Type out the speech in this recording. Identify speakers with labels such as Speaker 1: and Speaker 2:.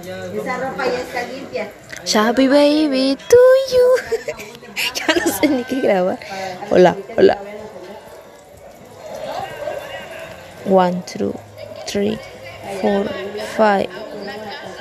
Speaker 1: Esa ropa ya está limpia.
Speaker 2: Shabby baby to you. ya no sé ni qué grabar. Hola, hola. One, two, three, four, five.